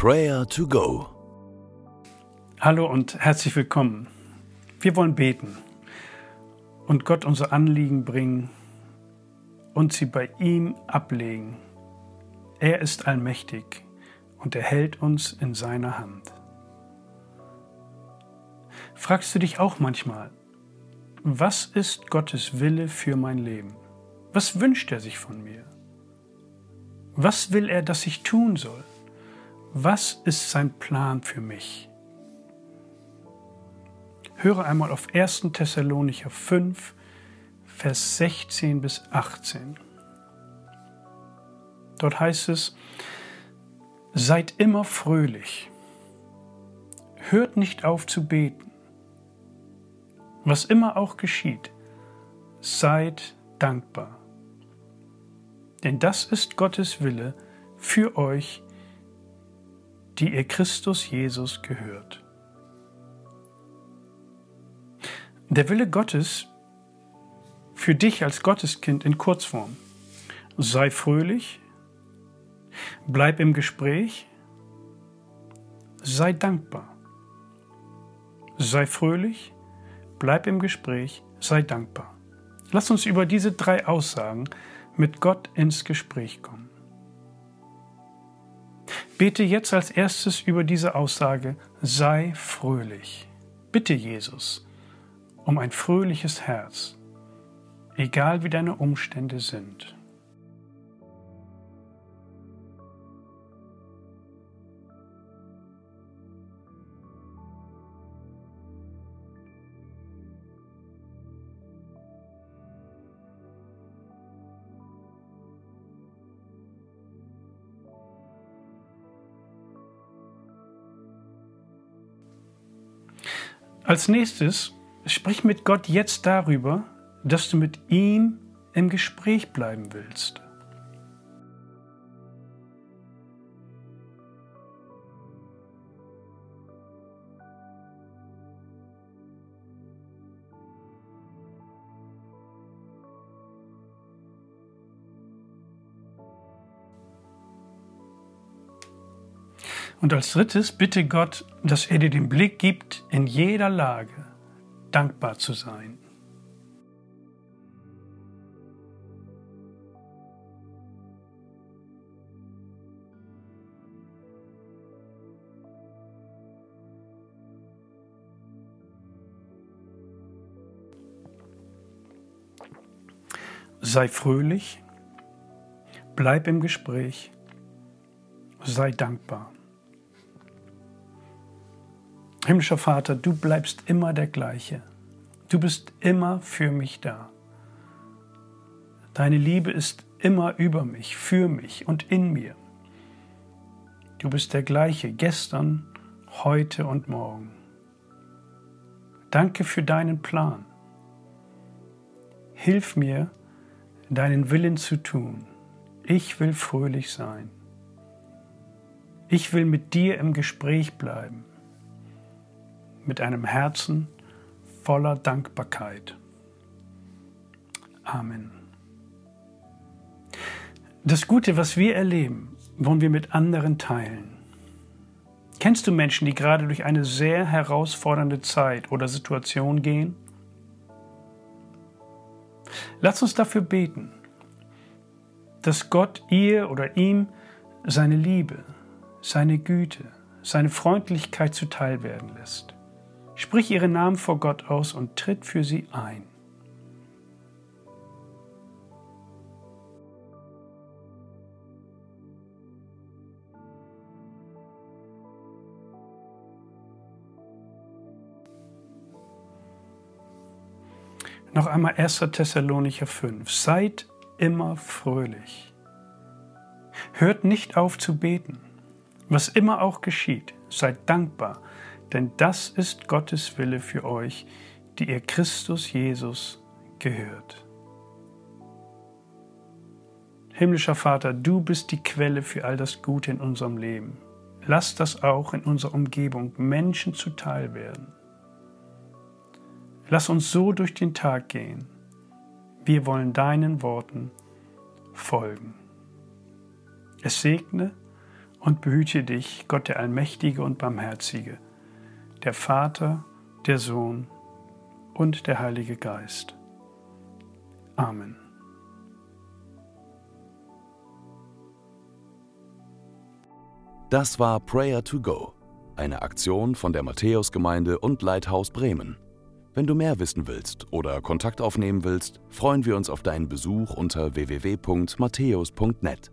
Prayer to Go. Hallo und herzlich willkommen. Wir wollen beten und Gott unser Anliegen bringen und sie bei ihm ablegen. Er ist allmächtig und er hält uns in seiner Hand. Fragst du dich auch manchmal, was ist Gottes Wille für mein Leben? Was wünscht er sich von mir? Was will er, dass ich tun soll? Was ist sein Plan für mich? Höre einmal auf 1. Thessalonicher 5, Vers 16 bis 18. Dort heißt es, Seid immer fröhlich, hört nicht auf zu beten. Was immer auch geschieht, seid dankbar. Denn das ist Gottes Wille für euch, die ihr Christus Jesus gehört. Der Wille Gottes für dich als Gotteskind in Kurzform. Sei fröhlich, bleib im Gespräch, sei dankbar. Sei fröhlich, bleib im Gespräch, sei dankbar. Lass uns über diese drei Aussagen mit Gott ins Gespräch kommen. Bete jetzt als erstes über diese Aussage, sei fröhlich. Bitte Jesus um ein fröhliches Herz, egal wie deine Umstände sind. Als nächstes sprich mit Gott jetzt darüber, dass du mit ihm im Gespräch bleiben willst. Und als drittes bitte Gott, dass er dir den Blick gibt, in jeder Lage dankbar zu sein. Sei fröhlich, bleib im Gespräch, sei dankbar. Himmlischer Vater, du bleibst immer der gleiche. Du bist immer für mich da. Deine Liebe ist immer über mich, für mich und in mir. Du bist der gleiche gestern, heute und morgen. Danke für deinen Plan. Hilf mir, deinen Willen zu tun. Ich will fröhlich sein. Ich will mit dir im Gespräch bleiben mit einem Herzen voller Dankbarkeit. Amen. Das Gute, was wir erleben, wollen wir mit anderen teilen. Kennst du Menschen, die gerade durch eine sehr herausfordernde Zeit oder Situation gehen? Lass uns dafür beten, dass Gott ihr oder ihm seine Liebe, seine Güte, seine Freundlichkeit zuteil werden lässt. Sprich ihren Namen vor Gott aus und tritt für sie ein. Noch einmal 1. Thessalonicher 5. Seid immer fröhlich. Hört nicht auf zu beten. Was immer auch geschieht, seid dankbar, denn das ist Gottes Wille für euch, die ihr Christus Jesus gehört. Himmlischer Vater, du bist die Quelle für all das Gute in unserem Leben. Lass das auch in unserer Umgebung Menschen zuteil werden. Lass uns so durch den Tag gehen. Wir wollen deinen Worten folgen. Es segne und behüte dich, Gott der Allmächtige und Barmherzige, der Vater, der Sohn und der Heilige Geist. Amen. Das war Prayer to Go, eine Aktion von der Matthäusgemeinde und Leithaus Bremen. Wenn du mehr wissen willst oder Kontakt aufnehmen willst, freuen wir uns auf deinen Besuch unter www.matthäus.net.